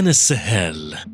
كان السهال.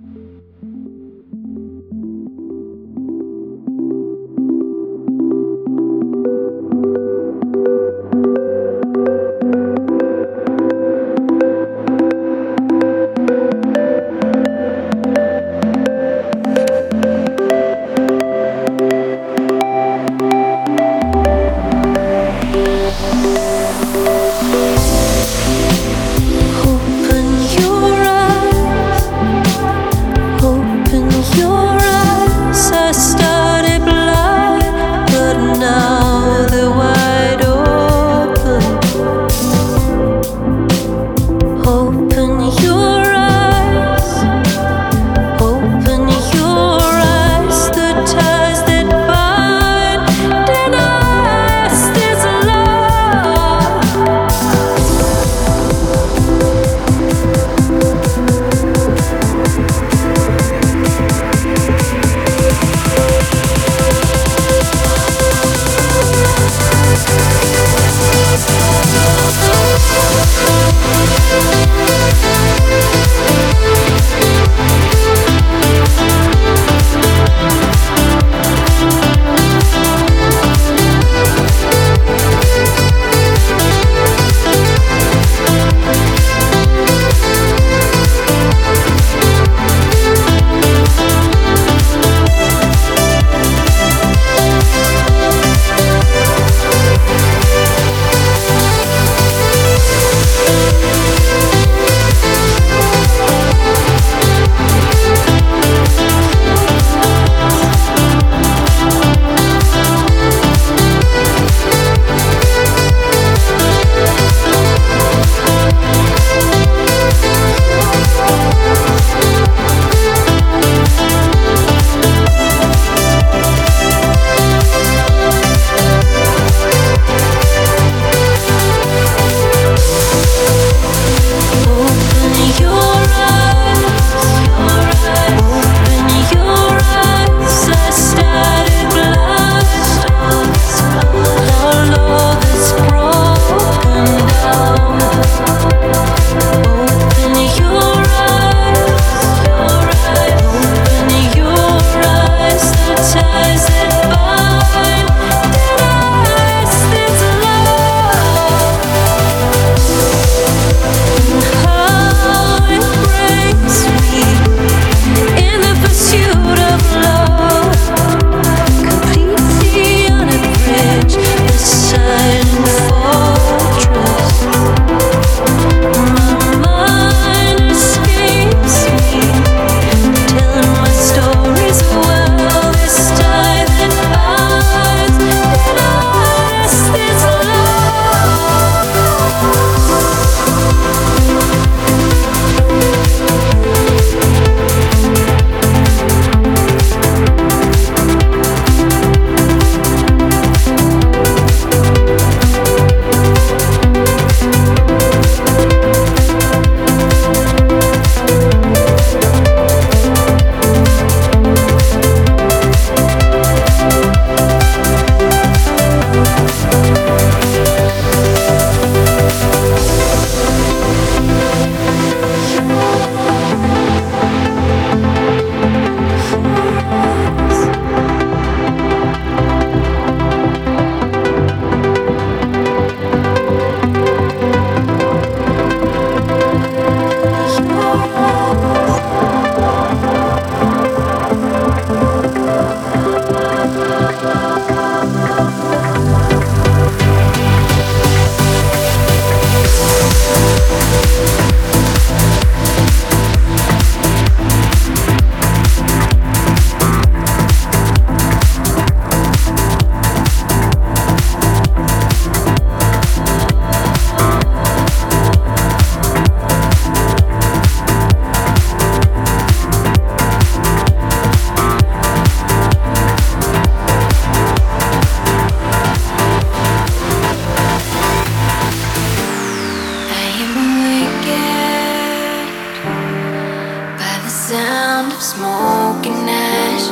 sound of smoke and ash.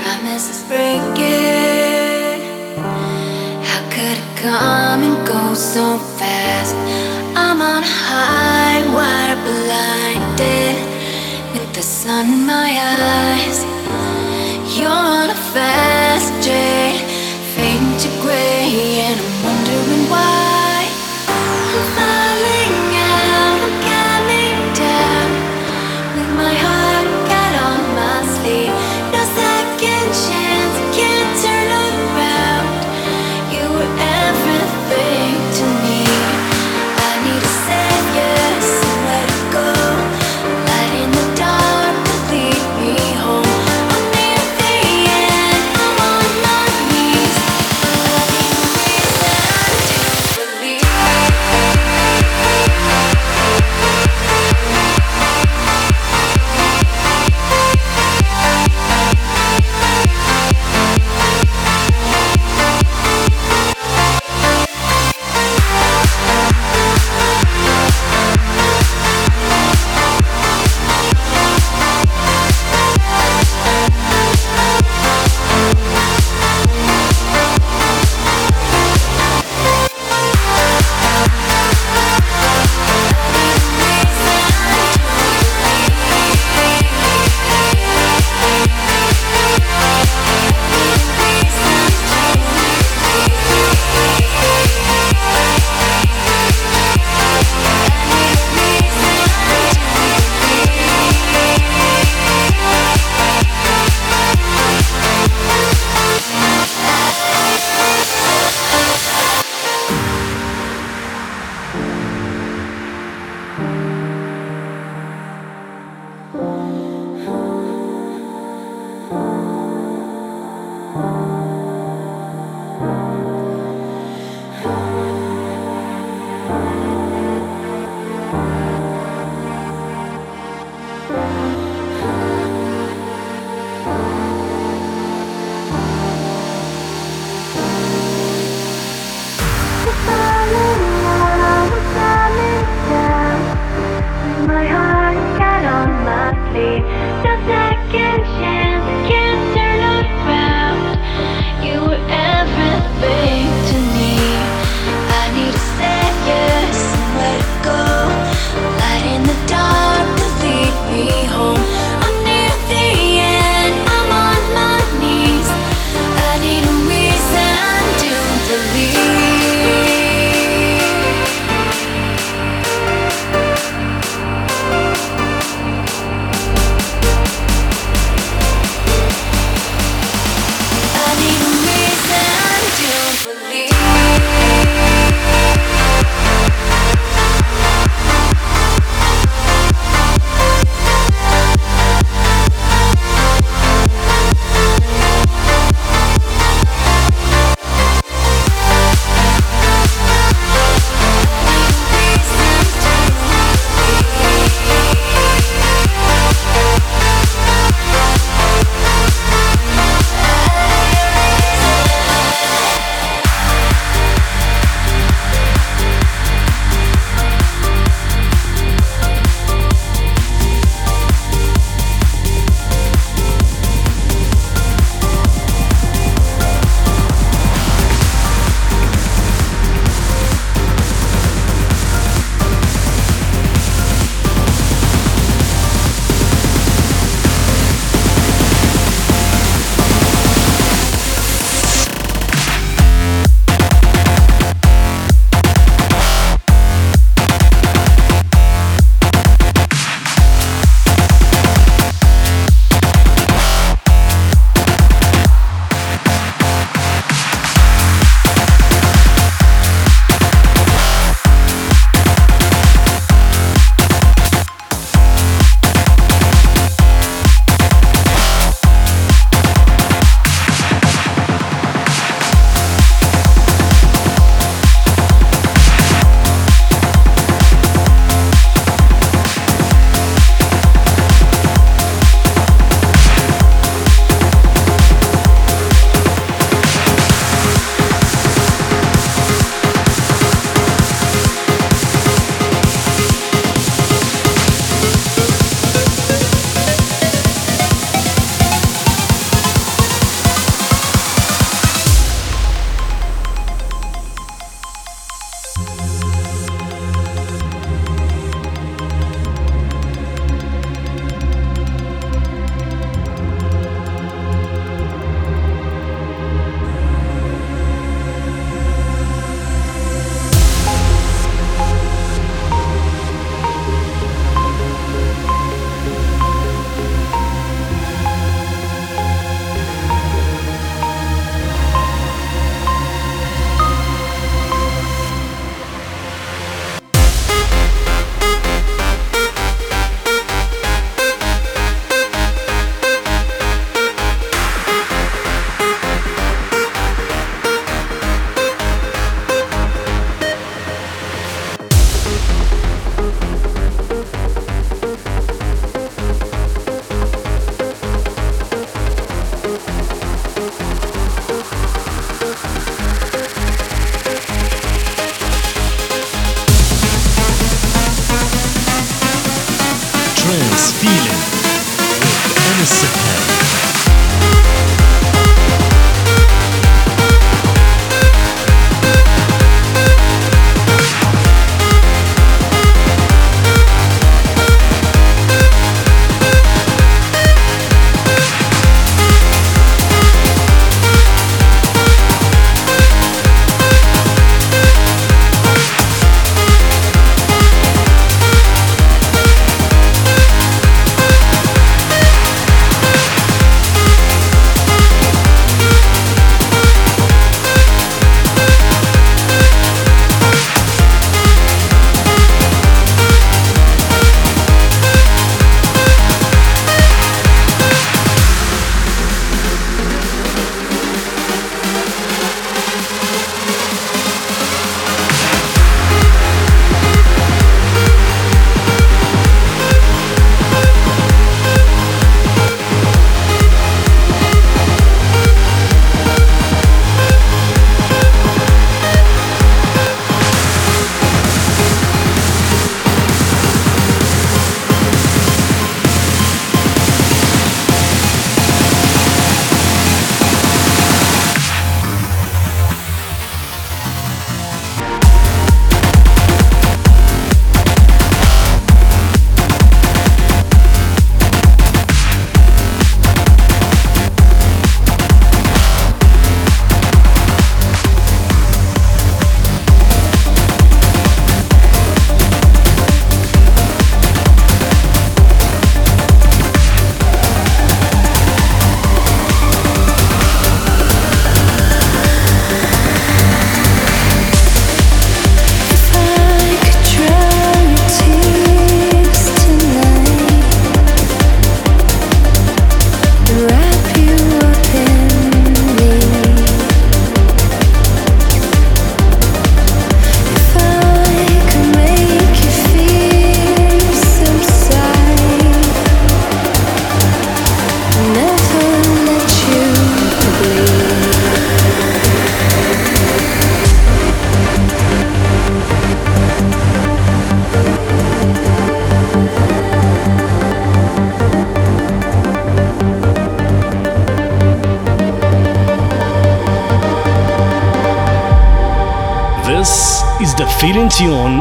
Promises breaking. How could it come and go so fast? I'm on high, wire blinded with the sun in my eyes. You're on a fast.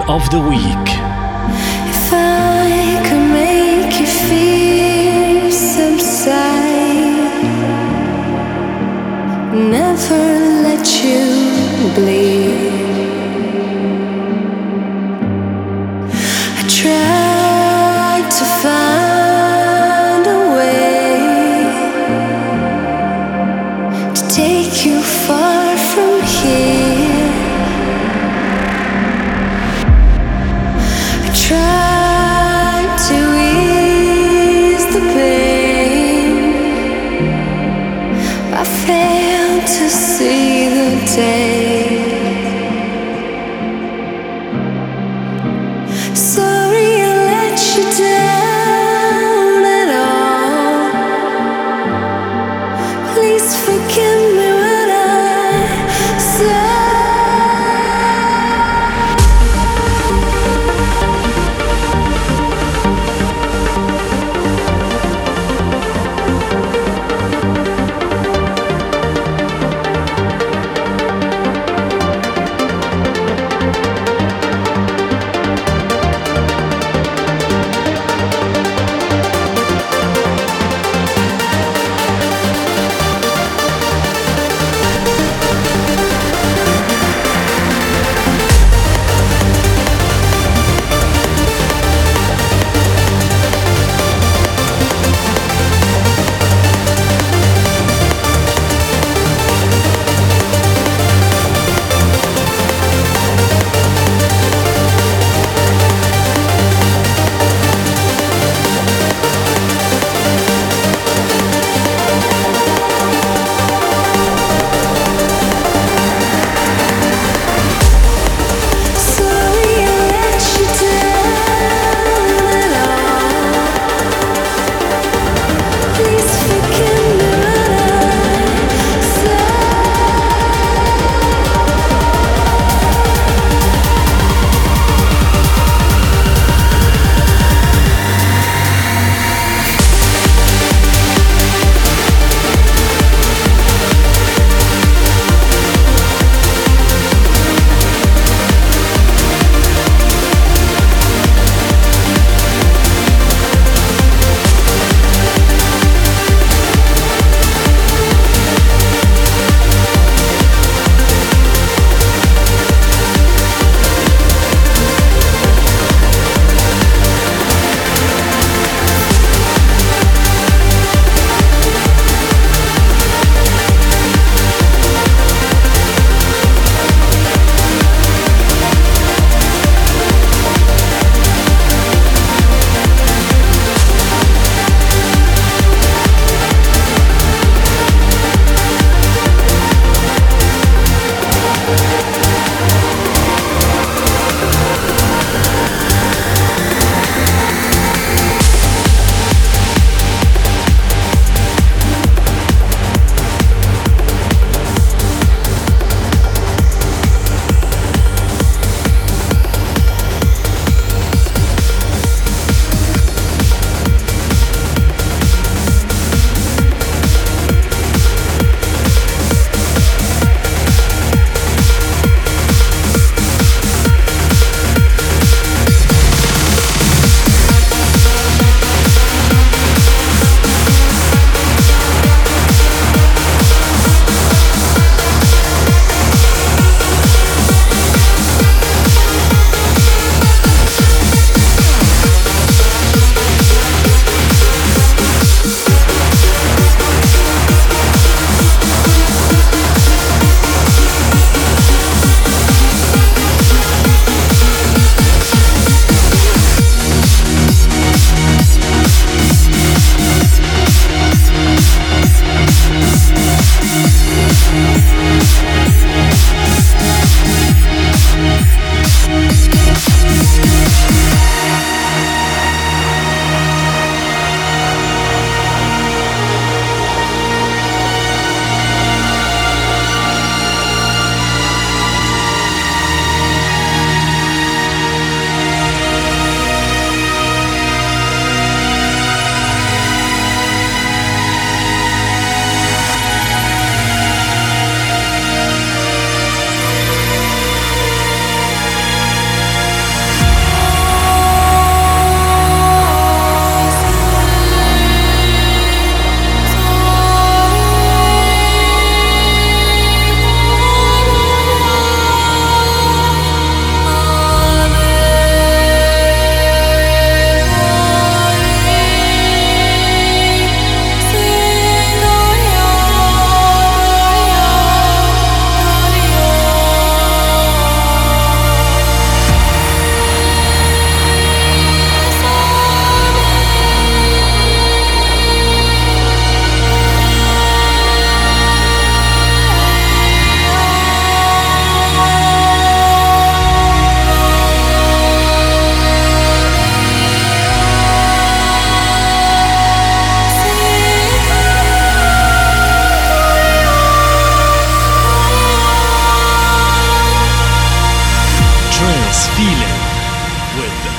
Of the week. If I could make you feel subside, never let you bleed. I tried to find a way to take you far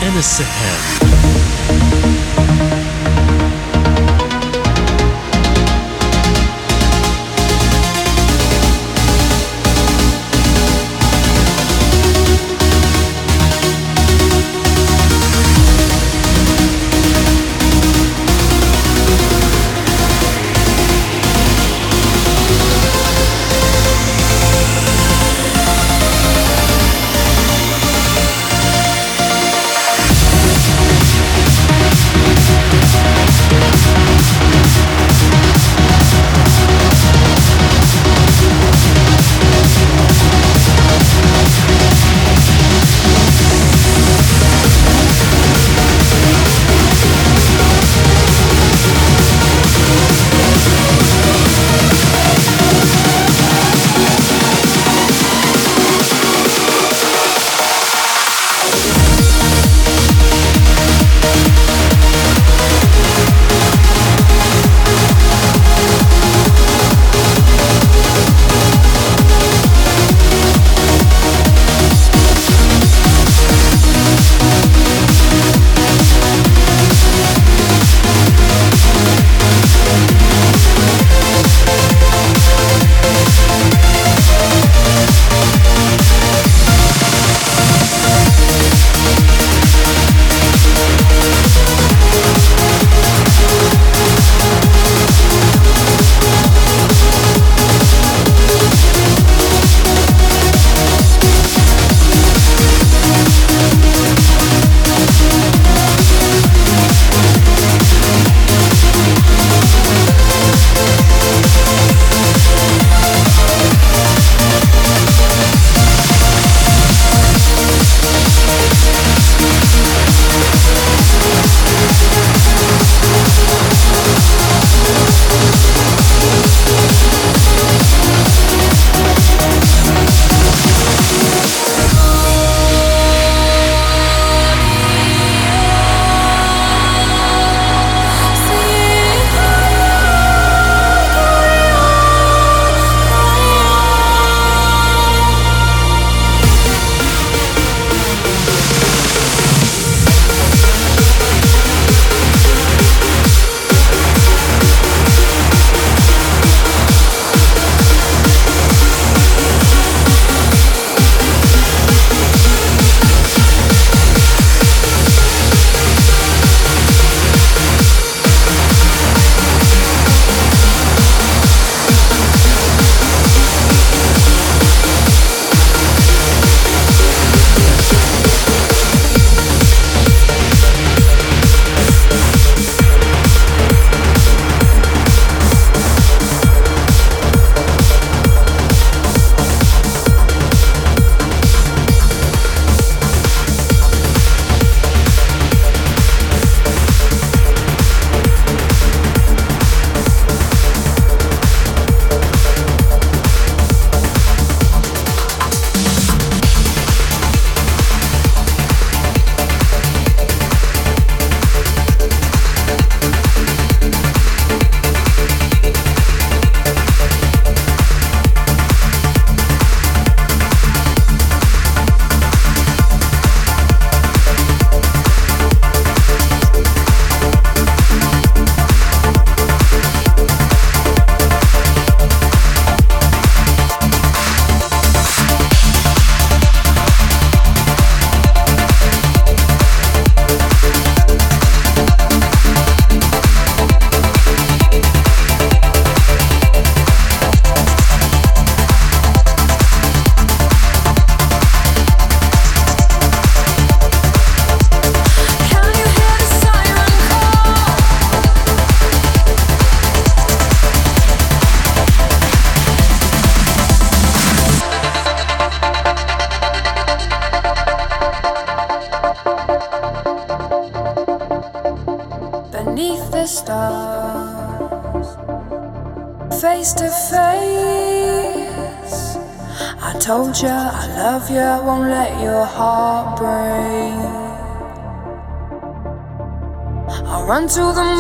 and him. Start a